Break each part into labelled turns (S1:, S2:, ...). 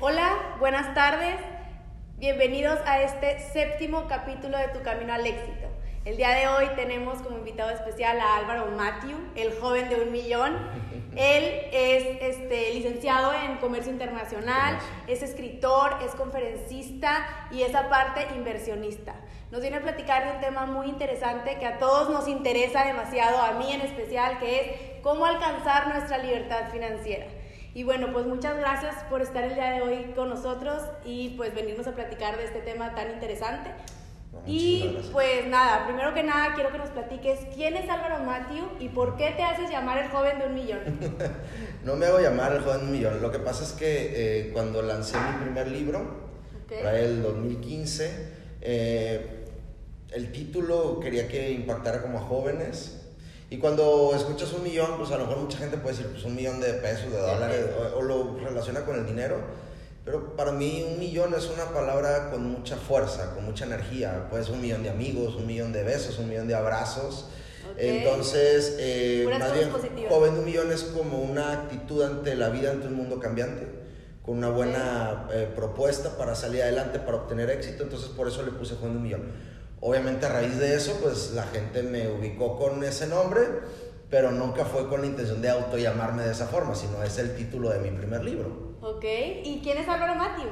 S1: Hola, buenas tardes. Bienvenidos a este séptimo capítulo de Tu Camino al Éxito. El día de hoy tenemos como invitado especial a Álvaro Matthew, el joven de un millón. Él es este, licenciado en comercio internacional, es escritor, es conferencista y es aparte inversionista. Nos viene a platicar de un tema muy interesante que a todos nos interesa demasiado, a mí en especial, que es cómo alcanzar nuestra libertad financiera. Y bueno, pues muchas gracias por estar el día de hoy con nosotros y pues venirnos a platicar de este tema tan interesante. y pues nada, primero que nada quiero que nos platiques quién es Álvaro Matthew y por qué te haces llamar el joven de un millón.
S2: no me hago llamar el joven de un millón, lo que pasa es que eh, cuando lancé mi primer libro, para el 2015, eh, el título quería que impactara como a jóvenes y cuando escuchas un millón, pues a lo mejor mucha gente puede decir, pues un millón de pesos, de dólares, o, lo relaciona con el dinero. Pero para mí un millón es una palabra con mucha fuerza, con mucha energía. Puede ser un millón de amigos, un millón de besos, un millón de abrazos. Entonces, eh, más bien, joven de un millón es como una actitud ante la vida, ante un mundo cambiante, con una buena eh, propuesta para salir adelante, para obtener éxito. Entonces, por eso le puse joven de un millón. Obviamente a raíz de eso, pues la gente me ubicó con ese nombre, pero nunca fue con la intención de auto llamarme de esa forma, sino es el título de mi primer libro.
S1: Ok, ¿y quién es Álvaro Matthew?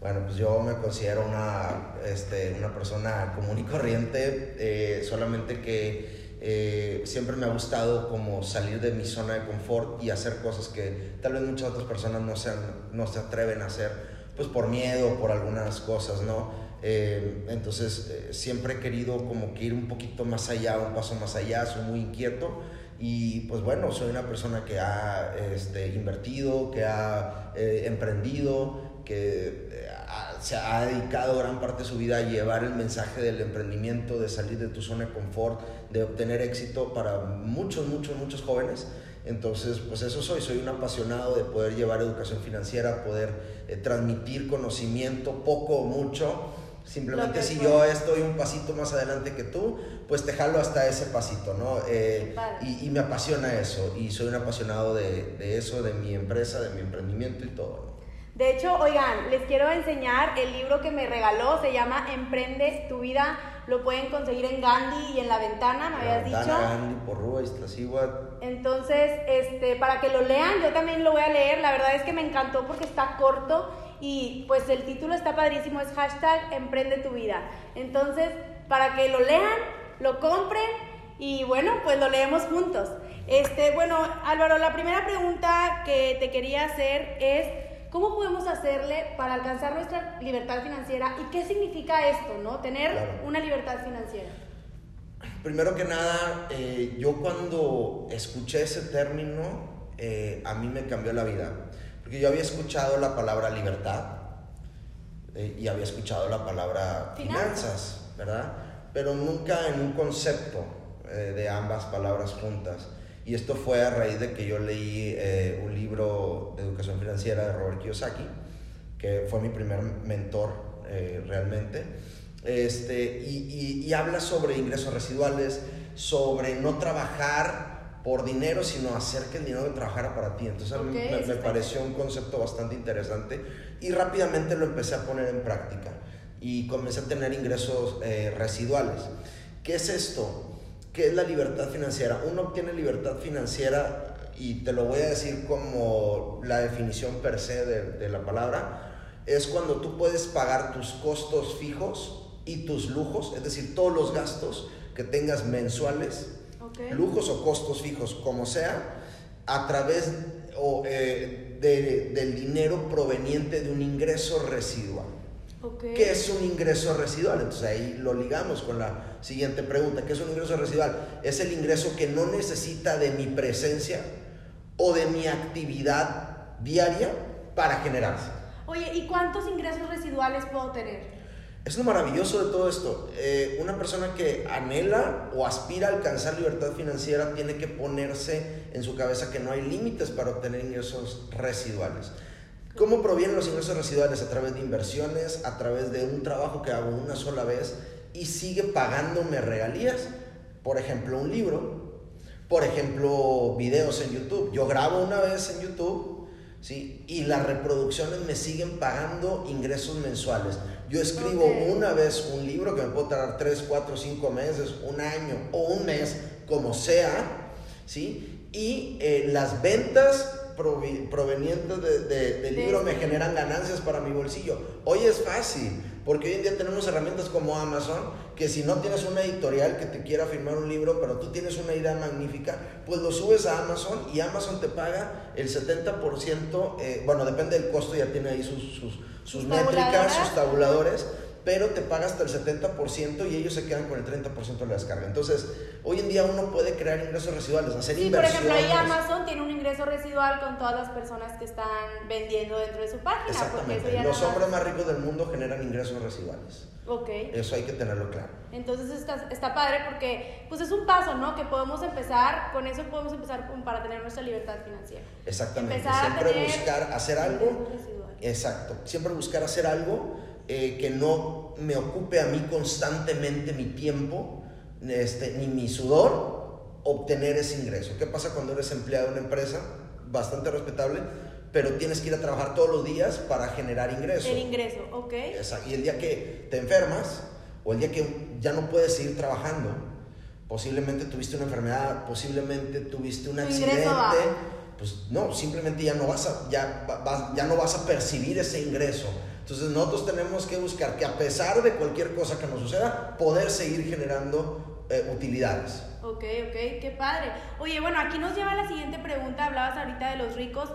S2: Bueno, pues yo me considero una, este, una persona común y corriente, eh, solamente que eh, siempre me ha gustado como salir de mi zona de confort y hacer cosas que tal vez muchas otras personas no, sean, no se atreven a hacer, pues por miedo, por algunas cosas, ¿no? Eh, entonces eh, siempre he querido como que ir un poquito más allá, un paso más allá, soy muy inquieto y pues bueno, soy una persona que ha este, invertido, que ha eh, emprendido, que se ha dedicado gran parte de su vida a llevar el mensaje del emprendimiento, de salir de tu zona de confort, de obtener éxito para muchos, muchos, muchos jóvenes. Entonces, pues eso soy, soy un apasionado de poder llevar educación financiera, poder transmitir conocimiento, poco o mucho, Simplemente si yo estoy un pasito más adelante que tú, pues te jalo hasta ese pasito, ¿no? Eh, y, me apasiona eso, y soy un apasionado de, de, eso, de mi empresa, de mi emprendimiento y todo.
S1: De hecho, oigan, les quiero enseñar el libro que me regaló, se llama Emprende tu vida, lo pueden conseguir en Gandhi y en La Ventana, ¿me habías dicho?
S2: Gandhi, Porrúa,
S1: Entonces, este, para que lo lean, yo también lo voy a leer, la verdad es que me encantó porque está corto y pues el título está padrísimo, es hashtag Emprende tu vida. Entonces, para que lo lean, lo compren y bueno, pues lo leemos juntos. Este, bueno, Álvaro, la primera pregunta que te quería hacer es, ¿cómo podemos hacerle para alcanzar nuestra libertad financiera y qué significa esto, no? Tener una libertad financiera.
S2: Primero que nada, eh, yo cuando escuché ese término, eh, a mí me cambió la vida. Porque yo había escuchado la palabra libertad eh, y había escuchado la palabra finanzas, ¿verdad? Pero nunca en un concepto eh, de ambas palabras juntas. Y esto fue a raíz de que yo leí eh, un libro de educación financiera de Robert Kiyosaki, que fue mi primer mentor realmente. Este, y, y habla sobre ingresos residuales, sobre no trabajar por dinero, sino hacer que el dinero trabajara para ti. Entonces a mí me, pareció un concepto bastante interesante y rápidamente lo empecé a poner en práctica y comencé a tener ingresos eh, residuales. ¿Qué es esto? ¿Qué es la libertad financiera? Uno obtiene libertad financiera y te lo voy a decir como la definición per se de, de la palabra, es cuando tú puedes pagar tus costos fijos y tus lujos, es decir, todos los gastos que tengas mensuales lujos o costos fijos, como sea, a través o, eh, del dinero proveniente de un ingreso residual. ¿Qué es un ingreso residual? Entonces ahí lo ligamos con la siguiente pregunta. ¿Qué es un ingreso residual? Es el ingreso que no necesita de mi presencia o de mi actividad diaria para generarse.
S1: Oye, ¿y cuántos ingresos residuales puedo tener?
S2: Es lo maravilloso de todo esto. Eh, una persona que anhela o aspira a alcanzar libertad financiera tiene que ponerse en su cabeza que no hay límites para obtener ingresos residuales. ¿Cómo provienen los ingresos residuales? A través de inversiones, a través de un trabajo que hago una sola vez y sigue pagándome regalías. Por ejemplo, un libro. Por ejemplo, videos en YouTube. Yo grabo una vez en YouTube ¿sí? Y las reproducciones me siguen pagando ingresos mensuales. Yo escribo una vez un libro que me puede tardar 3, 4, 5 meses, un año o un mes, como sea, ¿sí? Y eh, las ventas provenientes de- de- del
S1: De
S2: libro me
S1: este.
S2: generan ganancias para mi bolsillo. Hoy es fácil, porque hoy en día tenemos herramientas como Amazon, que si no tienes una editorial que te quiera firmar un libro, pero tú tienes una idea magnífica, pues lo subes a Amazon y Amazon te paga el 70%, eh, bueno, depende del costo, ya tiene ahí sus, sus, sus métricas, sus tabuladores, pero te paga hasta el 70% y ellos se quedan con el 30% de la descarga. Entonces, hoy en día uno puede crear ingresos residuales, hacer
S1: Sí, por ejemplo, ahí
S2: inversiones.
S1: Amazon tiene un ingreso residual con todas las personas que están vendiendo dentro de su página.
S2: Exactamente.
S1: eso
S2: Los hombres
S1: más-
S2: ricos del mundo generan ingresos residuales.
S1: Ok.
S2: Eso hay que tenerlo claro.
S1: Entonces está, está padre porque pues es un paso, ¿no? Que podemos empezar, con eso podemos empezar para tener nuestra libertad financiera.
S2: Exactamente.
S1: Empezar a
S2: Siempre
S1: tener
S2: buscar hacer algo. Exacto. Siempre buscar hacer algo eh, que no me ocupe a mí constantemente mi tiempo, este, ni mi sudor, obtener ese ingreso. ¿Qué pasa cuando eres empleado de una empresa? Bastante respetable, pero tienes que ir a trabajar todos los días para generar ingreso.
S1: El ingreso, ok.
S2: Exacto. Y el día que te enfermas o el día que ya no puedes seguir trabajando, posiblemente tuviste una enfermedad, posiblemente tuviste un accidente. Pues no, simplemente ya no vas a ya, va- ya no vas a percibir ese ingreso. Entonces nosotros tenemos que buscar que a pesar de cualquier cosa que nos suceda, poder seguir generando eh, utilidades.
S1: Ok, ok, qué padre. Oye, bueno, aquí nos lleva la siguiente pregunta. Hablabas ahorita de los ricos.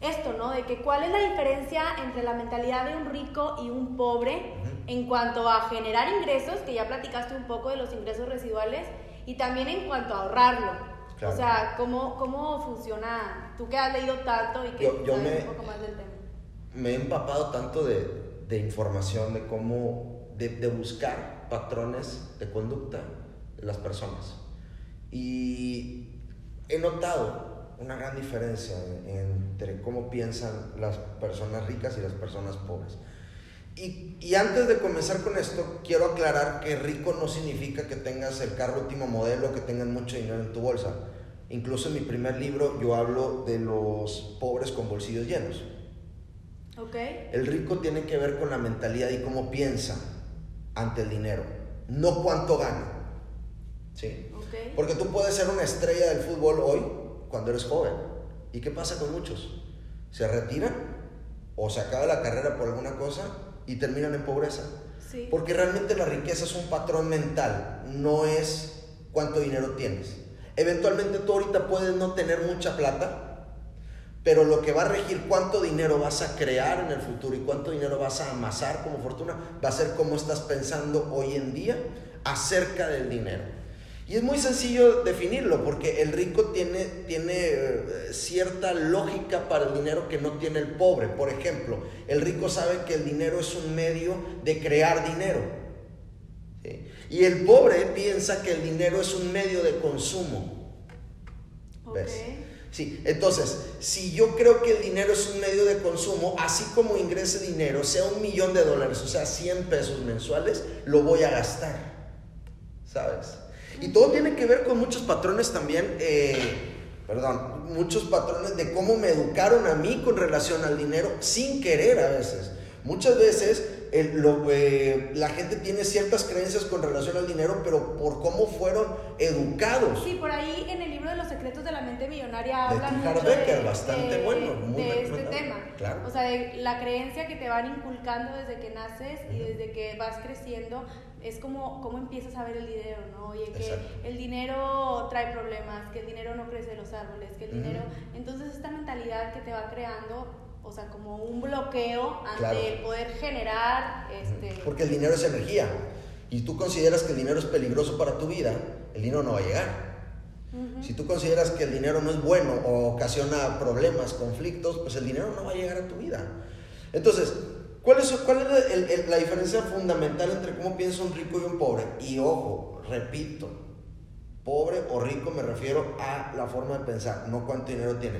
S1: Esto, ¿no? De que cuál es la diferencia entre la mentalidad de un rico y un pobre en cuanto a generar ingresos, que ya platicaste un poco de los ingresos residuales, y también en cuanto a ahorrarlo.
S2: Claro.
S1: O sea, ¿cómo, ¿cómo funciona? Tú que has leído tanto y que
S2: Yo- yo
S1: sabes
S2: me-
S1: un poco más del tema.
S2: me he empapado tanto de, de información, de cómo, de, de buscar patrones de conducta de las personas. Y he notado una gran diferencia entre cómo piensan las personas ricas y las personas pobres. Y, y antes de comenzar con esto, quiero aclarar que rico no significa que tengas el carro último modelo, que tengas mucho dinero en tu bolsa. Incluso en mi primer libro yo hablo de los pobres con bolsillos llenos.
S1: Ok.
S2: El rico tiene que ver con la mentalidad y cómo piensa ante el dinero, no cuánto gana. ¿Sí?
S1: Ok.
S2: Porque tú puedes ser una estrella del fútbol hoy cuando eres joven. ¿Y qué pasa con muchos? Se retiran o se acaba la carrera por alguna cosa y terminan en pobreza.
S1: Sí.
S2: Porque realmente la riqueza es un patrón mental, no es cuánto dinero tienes. Eventualmente tú ahorita puedes no tener mucha plata, pero lo que va a regir cuánto dinero vas a crear en el futuro y cuánto dinero vas a amasar como fortuna va a ser cómo estás pensando hoy en día acerca del dinero. Y es muy sencillo definirlo porque el rico tiene, tiene eh, cierta lógica para el dinero que no tiene el pobre. Por ejemplo, el rico sabe que el dinero es un medio de crear dinero. ¿sí? Y el pobre piensa que el dinero es un medio de consumo. ¿Ves? Sí, entonces, si yo creo que el dinero es un medio de consumo, así como ingrese dinero, sea un millón de dólares, o sea, 100 pesos mensuales, lo voy a gastar. ¿Sabes? Y todo tiene que ver con muchos patrones también, eh, perdón, muchos patrones de cómo me educaron a mí con relación al dinero sin querer a veces. Muchas veces el- lo, eh, la gente tiene ciertas creencias con relación al dinero, pero por cómo fueron educados.
S1: Sí, por ahí en el libro de los secretos de la mente millonaria
S2: De
S1: hablan.
S2: Harv
S1: mucho de,
S2: bastante
S1: de-
S2: bueno, muy
S1: de este tema.
S2: Claro.
S1: O sea, de la creencia que te van inculcando desde que naces y desde que vas creciendo es como cómo empiezas a ver el dinero, ¿no? Oye, que
S2: Exacto.
S1: el dinero trae problemas, que el dinero no crece de los árboles, que el dinero... Entonces esta mentalidad que te va creando, o sea, como un bloqueo ante
S2: Claro.
S1: el poder generar, este...
S2: Porque el dinero es energía. Y tú consideras que el dinero es peligroso para tu vida, el dinero no va a llegar. Si tú consideras que el dinero no es bueno o ocasiona problemas, conflictos, pues el dinero no va a llegar a tu vida. Entonces, ¿cuál es, cuál es el- el- la diferencia fundamental entre cómo piensa un rico y un pobre? Y ojo, repito, pobre o rico me refiero a la forma de pensar, no cuánto dinero tiene.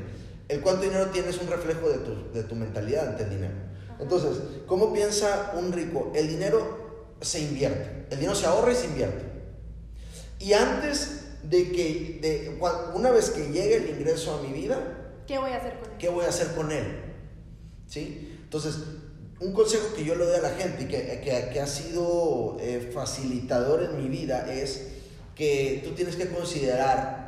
S2: El cuánto dinero tiene es un reflejo de tu, de tu mentalidad ante el dinero. Entonces, ¿cómo piensa un rico? El dinero se invierte, el dinero se ahorra y se invierte. Y antes de que, de, una vez que llegue el ingreso a mi vida,
S1: ¿Qué voy a hacer con él?
S2: ¿qué voy a hacer con él? ¿Sí? Entonces, un consejo que yo le doy a la gente y que, que, que ha sido eh, facilitador en mi vida es que tú tienes que considerar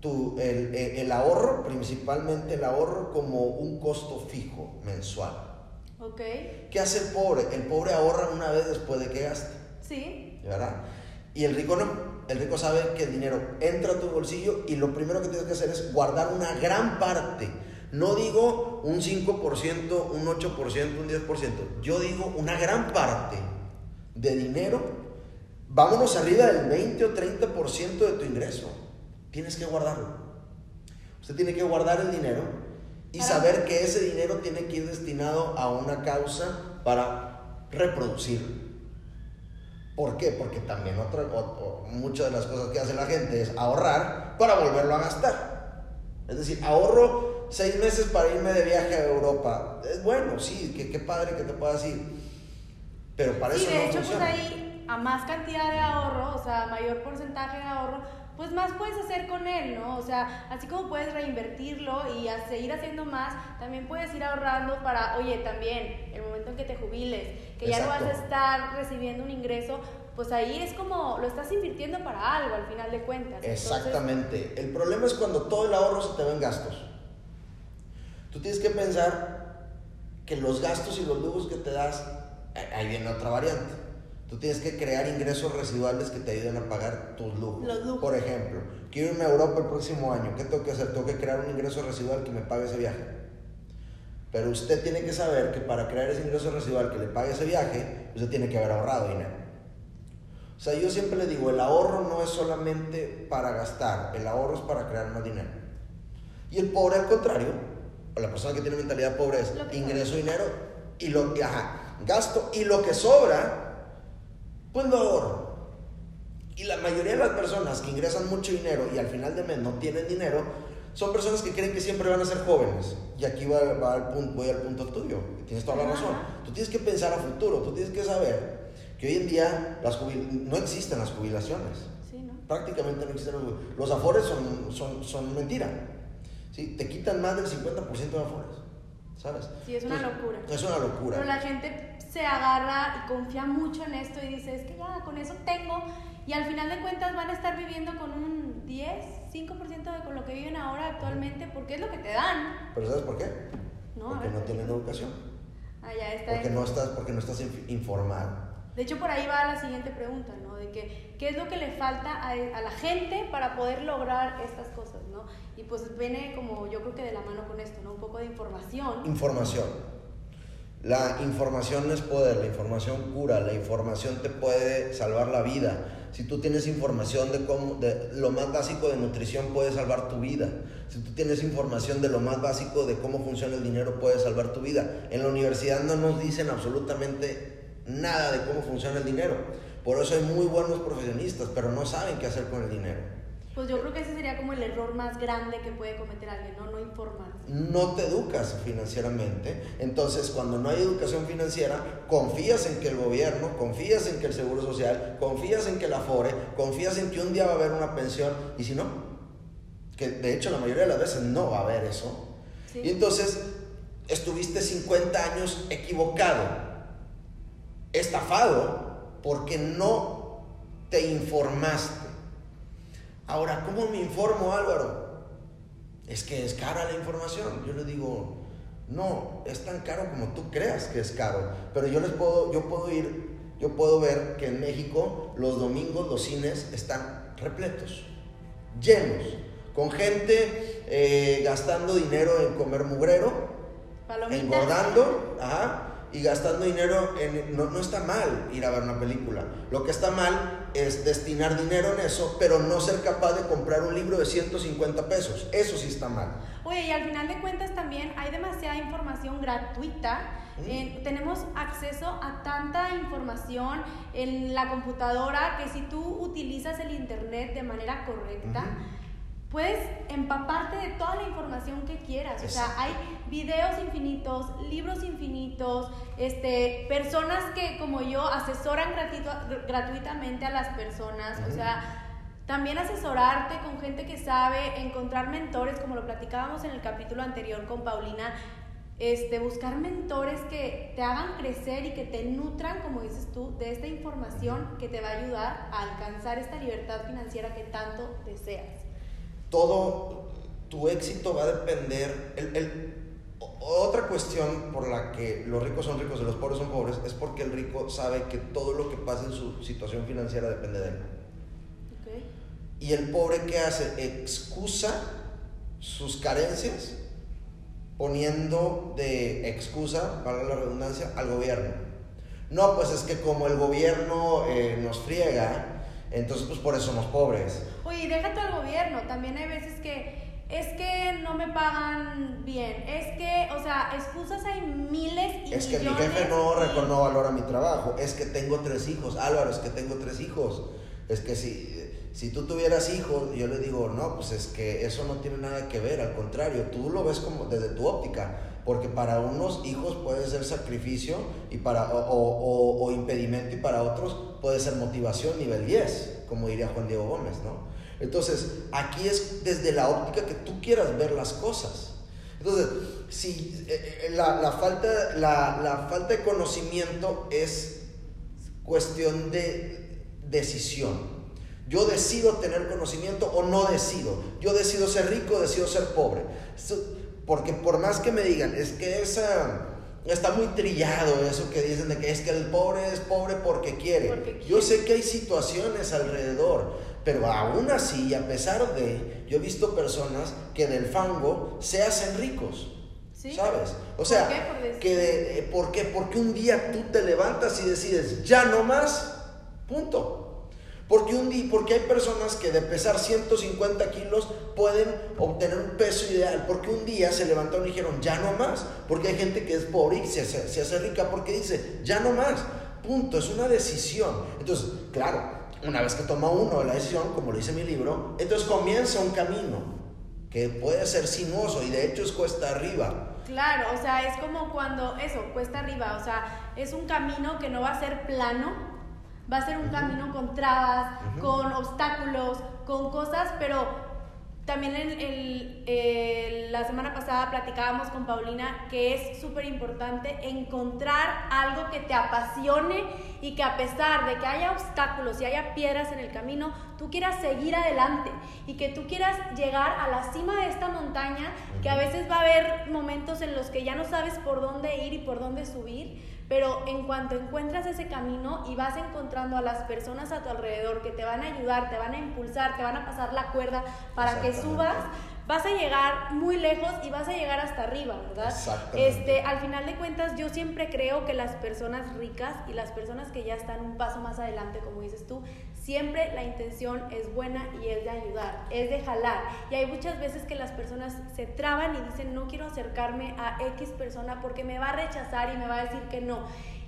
S2: tu, el, el, ahorro, principalmente el ahorro, como un costo fijo mensual.
S1: Ok.
S2: ¿Qué hace el pobre? El pobre ahorra una vez después de que gaste.
S1: Sí.
S2: ¿Verdad? Y el rico no. El rico sabe que el dinero entra a tu bolsillo y lo primero que tienes que hacer es guardar una gran parte. No digo un 5%, un 8%, un 10%. Yo digo una gran parte de dinero. Vámonos arriba del 20 o 30% de tu ingreso. Tienes que guardarlo. Usted tiene que guardar el dinero y saber que ese dinero tiene que ir destinado a una causa para reproducirlo. ¿Por qué? Porque también otra, muchas de las cosas que hace la gente es ahorrar para volverlo a gastar. Es decir, ahorro seis meses para irme de viaje a Europa. Es bueno, sí, qué, padre que te puedas ir. Pero para eso
S1: de
S2: no
S1: hecho,
S2: funciona.
S1: pues ahí, a más cantidad de ahorro, o sea, mayor porcentaje de ahorro, pues más puedes hacer con él, ¿no? O sea, así como puedes reinvertirlo y a seguir haciendo más, también puedes ir ahorrando para, oye, también, el momento en que te jubiles, que ya no vas a estar recibiendo un ingreso, pues ahí es como lo estás invirtiendo para algo al final de cuentas.
S2: Exactamente. el problema es cuando todo el ahorro se te va en gastos. Tú tienes que pensar que los gastos y los lujos que te das, ahí viene otra variante Tú tienes que crear ingresos residuales que te ayuden a pagar tus lujos. Por ejemplo, quiero irme a Europa el próximo año. ¿Qué tengo que hacer? Tengo que crear un ingreso residual que me pague ese viaje. Pero usted tiene que saber que para crear ese ingreso residual que le pague ese viaje, usted tiene que haber ahorrado dinero. O sea, yo siempre le digo, el ahorro no es solamente para gastar, el ahorro es para crear más dinero. Y el pobre, al contrario, la persona que tiene mentalidad pobre es ingreso dinero y lo ajá, gasto y lo que sobra pues lo ahorro. Y la mayoría de las personas que ingresan mucho dinero y al final de mes no tienen dinero, son personas que creen que siempre van a ser jóvenes. Y aquí va, va punto, voy al punto tuyo, tienes toda la razón. Tú tienes que pensar a futuro, tú tienes que saber que hoy en día las no existen las jubilaciones. Prácticamente no existen los Los afores son, son, son mentira. ¿Sí? Te quitan más del 50% de afores. ¿Sabes?
S1: Sí, es una locura.
S2: Es una locura.
S1: Pero la gente se agarra y confía mucho en esto y dice, es que ya, con eso tengo. Y al final de cuentas van a estar viviendo con un 10, 5% de con lo que viven ahora actualmente, porque es lo que te dan.
S2: ¿Pero sabes por qué? porque no tienen educación.
S1: Ah, ya está.
S2: Porque no estás, porque no estás informado.
S1: De hecho, por ahí va la siguiente pregunta, ¿no? De que, ¿qué es lo que le falta a, a, la gente para poder lograr estas cosas, ¿no? Y pues viene como, yo creo que de la mano con esto, ¿no? Un poco de información.
S2: Información. La información es poder, la información cura, la información te puede salvar la vida. Si tú tienes información de, cómo, de lo más básico de nutrición, puede salvar tu vida. Si tú tienes información de lo más básico de cómo funciona el dinero, puede salvar tu vida. En la universidad no nos dicen absolutamente nada de cómo funciona el dinero. Por eso hay muy buenos profesionistas, pero no saben qué hacer con el dinero.
S1: Pues yo creo que ese sería como el error más grande que puede cometer alguien, ¿no? No informar.
S2: No te educas financieramente. Entonces, cuando no hay educación financiera, confías en que el gobierno, confías en que el Seguro Social, confías en que la FORE, confías en que un día va a haber una pensión. Y si no, que de hecho la mayoría de las veces no va a haber eso. Y entonces, estuviste 50 años equivocado, estafado, porque no te informaste Ahora, ¿cómo me informo, Álvaro? Es que es cara la información. Yo le digo, no, es tan caro como tú creas que es caro. Pero yo les puedo, yo puedo ir, yo puedo ver que en México los domingos los cines están repletos, llenos, con gente eh, gastando dinero en comer mugrero, engordando, ajá, y gastando dinero en... No, no está mal ir a ver una película. Lo que está mal es destinar dinero en eso, pero no ser capaz de comprar un libro de 150 pesos. Eso sí está mal.
S1: Oye, y al final de cuentas también hay demasiada información gratuita. Mm. tenemos acceso a tanta información en la computadora que si tú utilizas el Internet de manera correcta, puedes empaparte de toda la información que quieras. O sea, hay videos infinitos, libros infinitos, este, personas que como yo asesoran gratuitamente a las personas. O sea, también asesorarte con gente que sabe, encontrar mentores, como lo platicábamos en el capítulo anterior con Paulina. este, buscar mentores que te hagan crecer y que te nutran, como dices tú, de esta información que te va a ayudar a alcanzar esta libertad financiera que tanto deseas.
S2: Todo tu éxito va a depender, el, otra cuestión por la que los ricos son ricos y los pobres son pobres es porque el rico sabe que todo lo que pasa en su situación financiera depende de él. Y el pobre que hace excusa sus carencias poniendo de excusa, para la redundancia, al gobierno. No, pues es que como el gobierno eh, nos friega, entonces pues por eso somos pobres.
S1: Oye, déjate al gobierno, también hay veces que es que no me pagan bien, es que, o sea, excusas hay miles y
S2: Es que mi jefe no, no valora mi trabajo, es que tengo tres hijos, Álvaro, es que tengo tres hijos, es que si si tú tuvieras hijos, yo le digo, no, pues es que eso no tiene nada que ver, al contrario, tú lo ves como desde tu óptica, porque para unos hijos puede ser sacrificio y para, o, impedimento y para otros puede ser motivación nivel 10, como diría Juan Diego Gómez, ¿no? Entonces, aquí es desde la óptica que tú quieras ver las cosas. Entonces, si eh, eh, la, la, falta, la, la falta de conocimiento es cuestión de decisión. Yo decido tener conocimiento o no decido. Yo decido ser rico o decido ser pobre. Porque por más que me digan, es que esa... Está muy trillado eso que dicen de que es que el pobre es pobre porque quiere. Yo sé que hay situaciones alrededor, pero aún así, a pesar de, yo he visto personas que del fango se hacen ricos. ¿Sabes? O sea, ¿Por qué? que eh, ¿por qué? Porque un día tú te levantas y decides, ya no más, punto. Porque, un día, porque hay personas que de pesar 150 kilos pueden obtener un peso ideal. Porque un día se levantaron y dijeron, ya no más. Porque hay gente que es pobre y se hace, se hace rica porque dice, ya no más. Punto, es una decisión. Entonces, claro, una vez que toma uno la decisión, como lo dice mi libro, entonces comienza un camino que puede ser sinuoso y de hecho es cuesta arriba.
S1: Claro, o sea, es como cuando eso, cuesta arriba, o sea, es un camino que no va a ser plano, Va a ser un camino con trabas, con obstáculos, con cosas, pero también en la semana pasada platicábamos con Paulina que es súper importante encontrar algo que te apasione y que a pesar de que haya obstáculos y haya piedras en el camino, tú quieras seguir adelante y que tú quieras llegar a la cima de esta montaña, que a veces va a haber momentos en los que ya no sabes por dónde ir y por dónde subir, pero en cuanto encuentras ese camino y vas encontrando a las personas a tu alrededor que te van a ayudar, te van a impulsar, te van a pasar la cuerda para que subas, vas a llegar muy lejos y vas a llegar hasta arriba, ¿verdad? Este, al final de cuentas, yo siempre creo que las personas ricas y las personas que ya están un paso más adelante, como dices tú, siempre la intención es buena y es de ayudar, es de jalar. Y hay muchas veces que las personas se traban y dicen, no quiero acercarme a X persona porque me va a rechazar y me va a decir que no.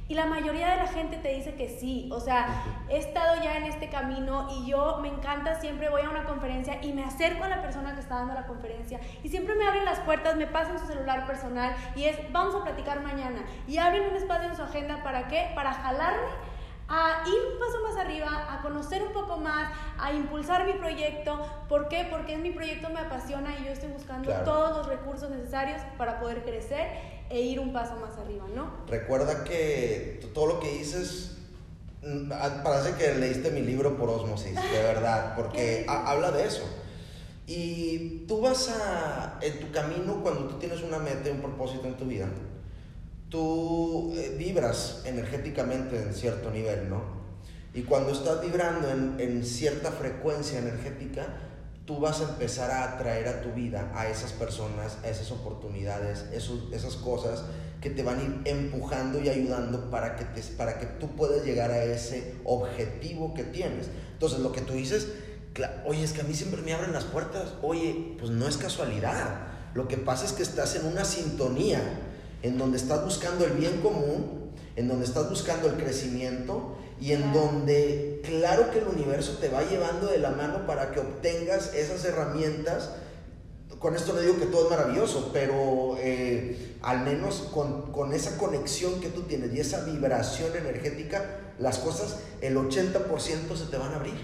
S1: Y la mayoría de la gente te dice que sí. O sea, he estado ya en este camino y yo me encanta, siempre voy a una conferencia y me acerco a la persona que está dando la conferencia y siempre me abren las puertas, me pasan su celular personal y es, vamos a platicar mañana. Y abren un espacio en su agenda para qué? Para jalarme a ir un paso más arriba, a conocer un poco más, a impulsar mi proyecto. ¿Por qué? Porque es mi proyecto me apasiona y yo estoy buscando todos los recursos necesarios para poder crecer e ir un paso más arriba, ¿no?
S2: Recuerda que todo lo que dices mm, parece que leíste mi libro por osmosis, de verdad, porque habla de eso. Y tú vas a, en tu camino, cuando tú tienes una meta, un propósito en tu vida, tú eh, vibras energéticamente en cierto nivel, ¿no? Y cuando estás vibrando en, en, cierta frecuencia energética, tú vas a empezar a atraer a tu vida a esas personas, a esas oportunidades, esos, esas cosas que te van a ir empujando y ayudando para que, te, para que tú puedas llegar a ese objetivo que tienes. Entonces, lo que tú dices, oye, es que a mí siempre me abren las puertas, oye, pues no es casualidad. Lo que pasa es que estás en una sintonía en donde estás buscando el bien común, en donde estás buscando el crecimiento y en donde claro que el universo te va llevando de la mano para que obtengas esas herramientas. Con esto no digo que todo es maravilloso, pero eh, al menos con, con, esa conexión que tú tienes y esa vibración energética, las cosas, el 80% se te van a abrir.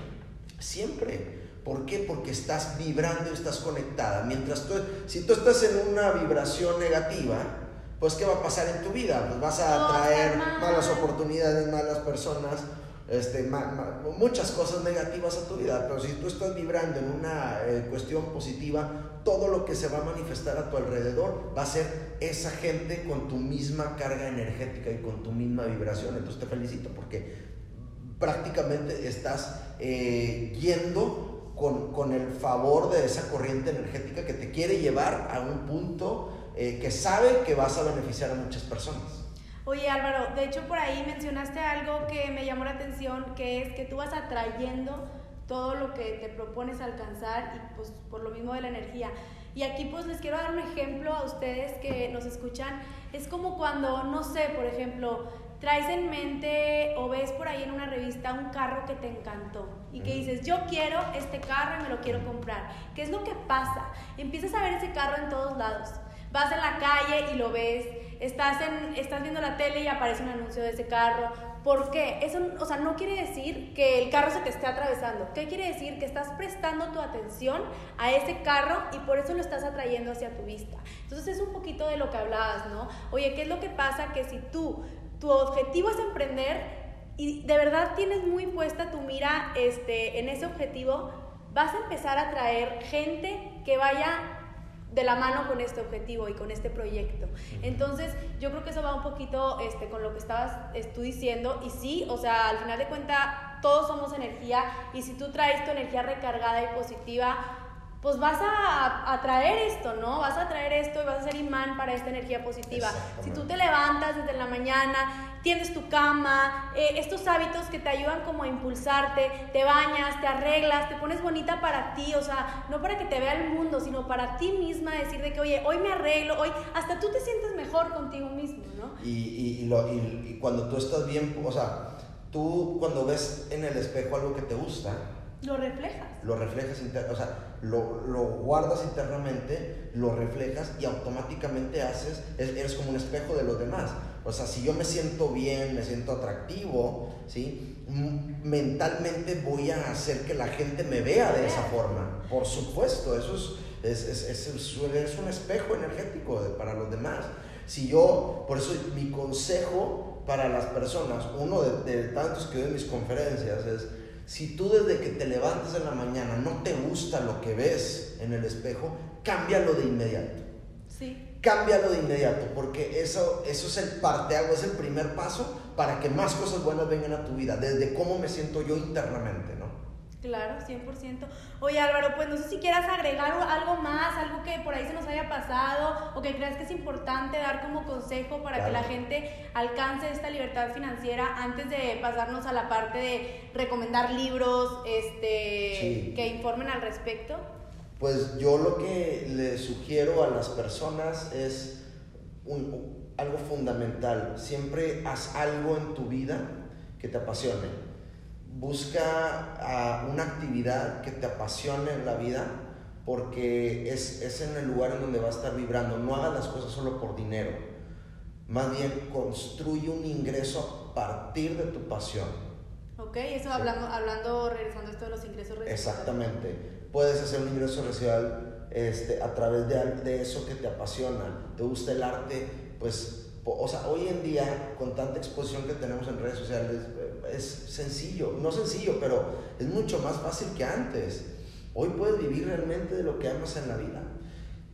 S2: Siempre. ¿Por qué? Porque estás vibrando y estás conectada. Mientras tú, si tú estás en una vibración negativa, pues ¿qué va a pasar en tu vida? Pues vas a atraer malas oportunidades, malas personas, este, muchas cosas negativas a tu vida, pero si tú estás vibrando en una eh, cuestión positiva, todo lo que se va a manifestar a tu alrededor va a ser esa gente con tu misma carga energética y con tu misma vibración. Entonces te felicito porque prácticamente estás eh, yendo con, con, el favor de esa corriente energética que te quiere llevar a un punto eh, que sabe que vas a beneficiar a muchas personas.
S1: Oye Álvaro, de hecho por ahí mencionaste algo que me llamó la atención, que es que tú vas atrayendo todo lo que te propones alcanzar y pues por lo mismo de la energía. Y aquí pues les quiero dar un ejemplo a ustedes que nos escuchan. Es como cuando, no sé, por ejemplo, traes en mente o ves por ahí en una revista un carro que te encantó y que dices, yo quiero este carro y me lo quiero comprar. ¿Qué es lo que pasa? Empiezas a ver ese carro en todos lados vas en la calle y lo ves, estás, en, estás viendo la tele y aparece un anuncio de ese carro. ¿Por qué? Eso, o sea, no quiere decir que el carro se te esté atravesando. ¿Qué quiere decir? Que estás prestando tu atención a ese carro y por eso lo estás atrayendo hacia tu vista. Entonces es un poquito de lo que hablabas, ¿no? Oye, ¿qué es lo que pasa? Que si tú, tu objetivo es emprender y de verdad tienes muy puesta tu mira este, en ese objetivo, vas a empezar a atraer gente que vaya de la mano con este objetivo y con este proyecto. Entonces, yo creo que eso va un poquito este, con lo que estabas tú diciendo. Y sí, o sea, al final de cuentas, todos somos energía. Y si tú traes tu energía recargada y positiva, pues vas a atraer esto, ¿no? Vas a atraer esto y vas a ser imán para esta energía positiva. Si tú te levantas desde la mañana, tienes tu cama, eh, estos hábitos que te ayudan como a impulsarte, te bañas, te arreglas, te pones bonita para ti, o sea, no para que te vea el mundo, sino para ti misma, decir de que, oye, hoy me arreglo, hoy hasta tú te sientes mejor contigo mismo, ¿no?
S2: Y, y cuando tú estás bien, o sea, tú cuando ves en el espejo algo que te gusta,
S1: lo reflejas.
S2: Lo reflejas, o sea, lo, lo, guardas internamente, lo reflejas y automáticamente haces, eres como un espejo de los demás. O sea, si yo me siento bien, me siento atractivo, ¿sí? mentalmente voy a hacer que la gente me vea de esa forma. Por supuesto, eso es, es, es, es un espejo energético para los demás. Si yo, por eso mi consejo para las personas, uno de, de tantos que doy en mis conferencias es, si tú desde que te levantas en la mañana no te gusta lo que ves en el espejo, cámbialo de inmediato.
S1: Sí.
S2: Cámbialo de inmediato, porque eso, eso es el parteago, es el primer paso para que más cosas buenas vengan a tu vida, desde cómo me siento yo internamente, ¿no?
S1: Claro, 100%. Oye Álvaro, pues no sé si quieras agregar algo más, algo que por ahí se nos haya pasado o que creas que es importante dar como consejo para que la gente alcance esta libertad financiera antes de pasarnos a la parte de recomendar libros este, que informen al respecto.
S2: Pues yo lo que le sugiero a las personas es algo fundamental. Siempre haz algo en tu vida que te apasione busca ah, una actividad que te apasione en la vida porque es, es, en el lugar en donde va a estar vibrando. No hagas las cosas solo por dinero. Más bien construye un ingreso a partir de tu pasión.
S1: Ok, eso hablando, hablando, regresando a esto de los ingresos residuales.
S2: Exactamente. Puedes hacer un ingreso residual este, a través de, de eso que te apasiona. Te gusta el arte, pues o sea, hoy en día, con tanta exposición que tenemos en redes sociales, es sencillo, no sencillo, pero es mucho más fácil que antes. Hoy puedes vivir realmente de lo que amas en la vida.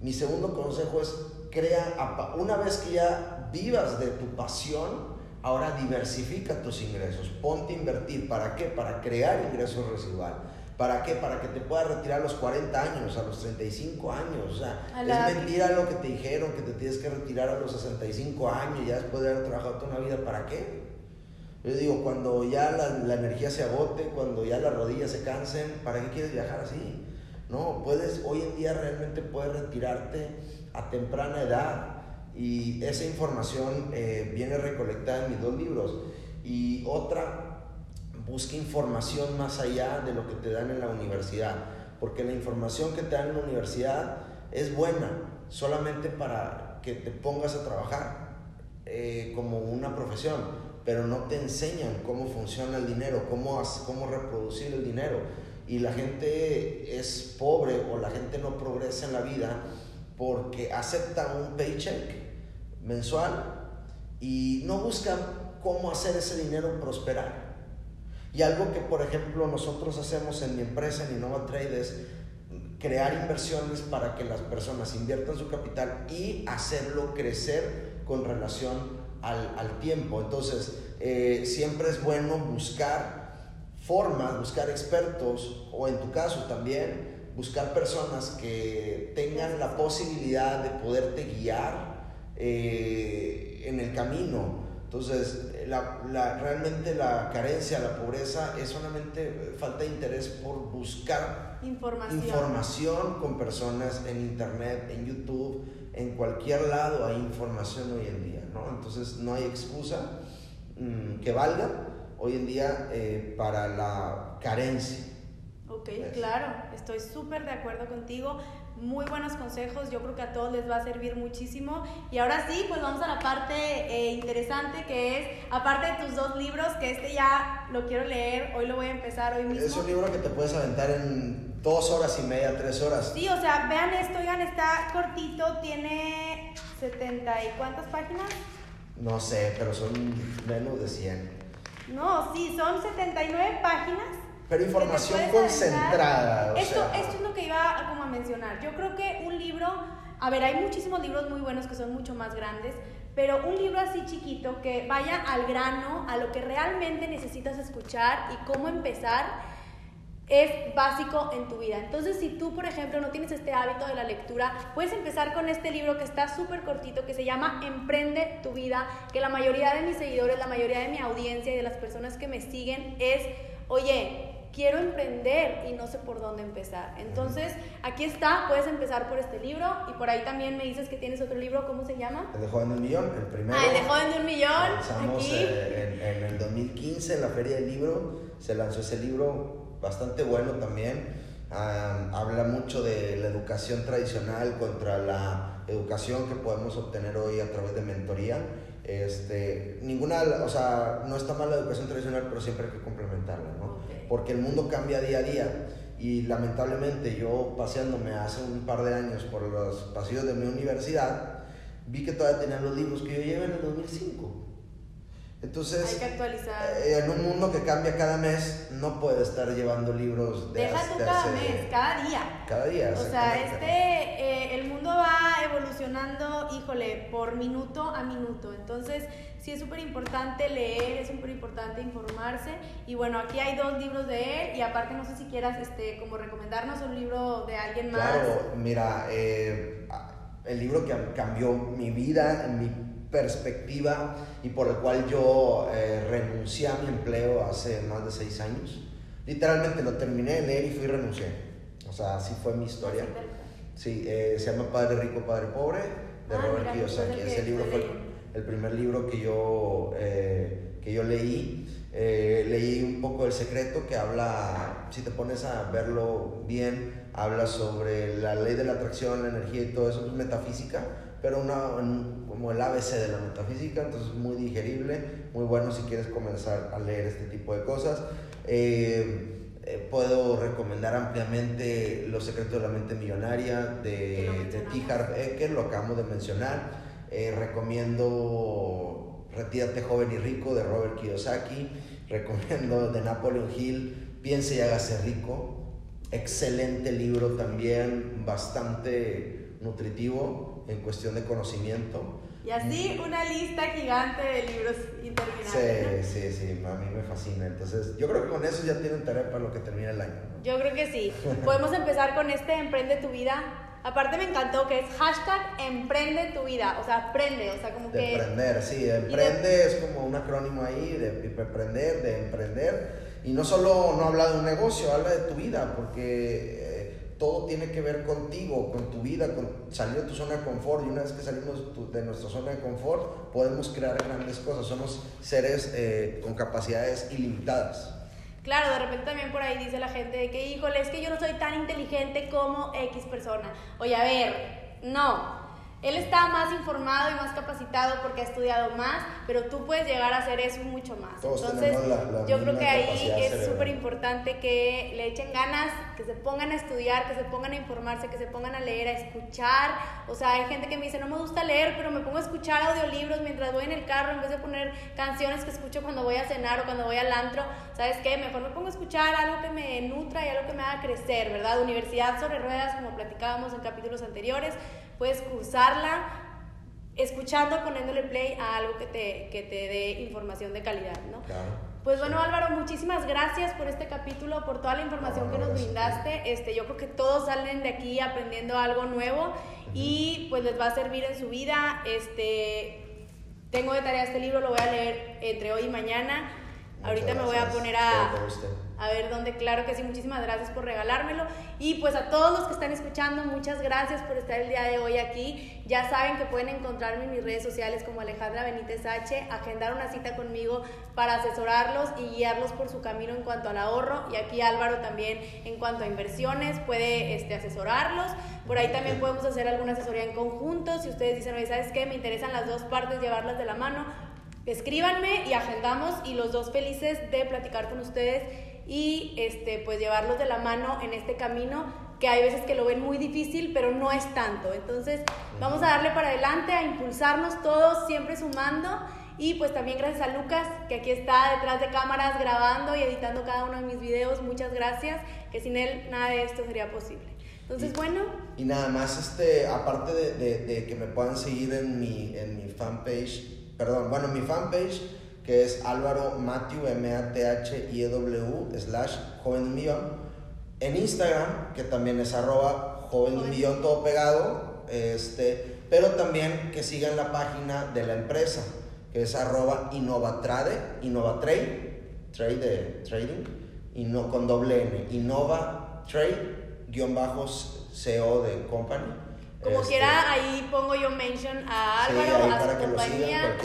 S2: Mi segundo consejo es, crea, una vez que ya vivas de tu pasión, ahora diversifica tus ingresos, ponte a invertir. ¿Para qué? Para crear ingresos residuales ¿Para qué? Para que te puedas retirar a los 40 años, a los 35 años. O sea, es mentira lo que te dijeron, que te tienes que retirar a los 65 años, ya después de haber trabajado toda una vida. ¿Para qué? Yo digo, cuando ya la, la, energía se agote, cuando ya las rodillas se cansen, ¿para qué quieres viajar así? No, puedes, hoy en día realmente puedes retirarte a temprana edad y esa información eh, viene recolectada en mis dos libros. Y otra busca información más allá de lo que te dan en la universidad, porque la información que te dan en la universidad es buena solamente para que te pongas a trabajar eh, como una profesión, pero no te enseñan cómo funciona el dinero, cómo, cómo reproducir el dinero. Y la gente es pobre o la gente no progresa en la vida porque acepta un paycheck mensual y no buscan cómo hacer ese dinero prosperar. Y algo que, por ejemplo, nosotros hacemos en mi empresa, en Innova Trade, es crear inversiones para que las personas inviertan su capital y hacerlo crecer con relación al, tiempo. Entonces, eh, siempre es bueno buscar formas, buscar expertos o en tu caso también, buscar personas que tengan la posibilidad de poderte guiar eh, en el camino. Entonces, la, realmente la carencia, la pobreza es solamente falta de interés por buscar
S1: información.
S2: información con personas en internet, en YouTube, en cualquier lado hay información hoy en día, ¿no? Entonces no hay excusa mm, que valga hoy en día eh, para la carencia.
S1: Ok, claro, estoy súper de acuerdo contigo muy buenos consejos, yo creo que a todos les va a servir muchísimo. Y ahora sí, pues vamos a la parte eh, interesante que es, aparte de tus dos libros, que este ya lo quiero leer, hoy lo voy a empezar hoy mismo.
S2: Es un libro que te puedes aventar en dos horas y media, tres horas.
S1: Sí, o sea, vean esto, oigan, está cortito, tiene 70 y cuántas páginas?
S2: No sé, pero son menos de 100.
S1: No, sí, son 79 páginas
S2: pero información concentrada.
S1: esto, esto es lo que iba como a mencionar. Yo creo que un libro, a ver, hay muchísimos libros muy buenos que son mucho más grandes, pero un libro así chiquito que vaya al grano, a lo que realmente necesitas escuchar y cómo empezar, es básico en tu vida. Entonces, si tú, por ejemplo, no tienes este hábito de la lectura, puedes empezar con este libro que está súper cortito, que se llama Emprende tu vida, que la mayoría de mis seguidores, la mayoría de mi audiencia y de las personas que me siguen es, oye, quiero emprender y no sé por dónde empezar. Entonces, aquí está, puedes empezar por este libro y por ahí también me dices que tienes otro libro, ¿cómo se llama?
S2: El de Joven de un Millón, el primero.
S1: Ah, el de Joven de un Millón.
S2: Aquí. Eh, en, el 2015 en la Feria del Libro, se lanzó ese libro bastante bueno también. habla mucho de la educación tradicional contra la educación que podemos obtener hoy a través de mentoría. Este, ninguna, o sea, no está mal la educación tradicional, pero siempre hay que complementarla, ¿no? porque el mundo cambia día a día. Y lamentablemente yo paseándome hace un par de años por los pasillos de mi universidad, vi que todavía tenían los libros que yo llevé en el 2005. Entonces,
S1: Hay que actualizar.
S2: Eh, en un mundo que cambia cada mes, no puede estar llevando libros
S1: de Deja tú cada mes, cada día.
S2: Cada día.
S1: O sea, este, eh, el mundo va evolucionando, híjole, por minuto a minuto. Entonces, sí es súper importante leer, es súper importante informarse. Y bueno, aquí hay dos libros de él y aparte no sé si quieras este, como recomendarnos un libro de alguien más.
S2: Claro, mira, eh, el libro que cambió mi vida, mi perspectiva y por el cual yo eh, renuncié a mi empleo hace más de seis años. Literalmente lo terminé de leer y fui y renuncié. O sea, así fue mi historia. Sí, eh, se llama Padre Rico, Padre Pobre, de ah, Robert Kiyosaki. Ese libro fue el primer libro que yo, eh, que yo leí. leí un poco El Secreto que habla, si te pones a verlo bien, habla sobre la ley de la atracción, la energía y todo eso, es metafísica, pero una, como el ABC de la metafísica, entonces muy digerible, muy bueno si quieres comenzar a leer este tipo de cosas. Eh, eh, puedo recomendar ampliamente Los secretos de la mente millonaria de, de T. Harv Eker, lo acabamos de mencionar. Eh, recomiendo Retírate joven y rico de Robert Kiyosaki. Recomiendo de Napoleon Hill, Piense y hágase rico. Excelente libro también, bastante nutritivo en cuestión de conocimiento.
S1: Y así una lista gigante de libros interminables.
S2: Sí, sí, sí, a mí me fascina. Entonces, yo creo que con eso ya tienen tarea para lo que termina el año.
S1: Yo creo que sí. Podemos empezar con este Emprende tu vida. Aparte me encantó que es hashtag emprende tu vida, o sea, aprende, o sea, como
S2: de
S1: que...
S2: Emprender, sí, emprende es como un acrónimo ahí de emprender, de emprender. Y no solo no habla de un negocio, habla de tu vida, porque todo tiene que ver contigo, con tu vida, con salir de tu zona de confort. Y una vez que salimos de nuestra zona de confort, podemos crear grandes cosas. Somos seres eh, con capacidades ilimitadas.
S1: Claro, de repente también por ahí dice la gente de que, híjole, es que yo no soy tan inteligente como X persona. Oye, a ver, no. Él está más informado y más capacitado porque ha estudiado más, pero tú puedes llegar a hacer eso mucho más.
S2: Todos
S1: Entonces,
S2: tenemos la- la
S1: yo creo que ahí es súper importante que le echen ganas, que se pongan a estudiar, que se pongan a informarse, que se pongan a leer, a escuchar. O sea, hay gente que me dice, no me gusta leer, pero me pongo a escuchar audiolibros mientras voy en el carro en vez de poner canciones que escucho cuando voy a cenar o cuando voy al antro. ¿Sabes qué? Mejor me pongo a escuchar algo que me nutra y algo que me haga crecer, ¿verdad? Universidad sobre ruedas, como platicábamos en capítulos anteriores, puedes cursarla escuchando, poniéndole play a algo que te, que te dé información de calidad, ¿no?
S2: Claro.
S1: Pues bueno, Álvaro, muchísimas gracias por este capítulo, por toda la información que nos brindaste. Este, yo creo que todos salen de aquí aprendiendo algo nuevo y pues les va a servir en su vida. Este, tengo de tarea este libro, lo voy a leer entre hoy y mañana. Ahorita me voy a poner a. a ver dónde, claro que sí, muchísimas gracias por regalármelo. Y pues a todos los que están escuchando, muchas gracias por estar el día de hoy aquí. Ya saben que pueden encontrarme en mis redes sociales como Alejandra Benítez H, agendar una cita conmigo para asesorarlos y guiarlos por su camino en cuanto al ahorro. Y aquí Álvaro también en cuanto a inversiones puede este, asesorarlos. Por ahí también podemos hacer alguna asesoría en conjunto. Si ustedes dicen, oye, ¿sabes qué? Me interesan las dos partes, llevarlas de la mano escríbanme y agendamos y los dos felices de platicar con ustedes y este pues llevarlos de la mano en este camino que hay veces que lo ven muy difícil pero no es tanto. Entonces vamos a darle para adelante a impulsarnos todos siempre sumando. Y pues también gracias a Lucas que aquí está detrás de cámaras grabando y editando cada uno de mis videos. Muchas gracias que sin él nada de esto sería posible. Entonces
S2: Y-
S1: bueno.
S2: Y nada más, este, aparte de, de- de que me puedan seguir en mi, en mi fanpage, perdón, bueno, mi fanpage, que es Álvaro Matthew, M-A-T-H-I-E-W, slash joven millón. En Instagram, que también es arroba joven millón, todo pegado. Este, pero también que sigan la página de la empresa, que es arroba Innovatrade, Innovatrade, trade de trading, y no con doble N, Innova Trade, guion bajo CO de company.
S1: Como
S2: Este,
S1: quiera, ahí pongo yo mention a Álvaro, a su compañía,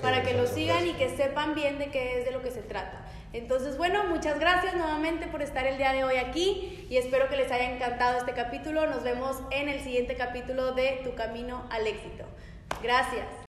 S1: para que lo sigan y
S2: ofrezca.
S1: que sepan bien de qué es de lo que se trata. Entonces, bueno, muchas gracias nuevamente por estar el día de hoy aquí y espero que les haya encantado este capítulo. Nos vemos en el siguiente capítulo de Tu Camino al Éxito. Gracias.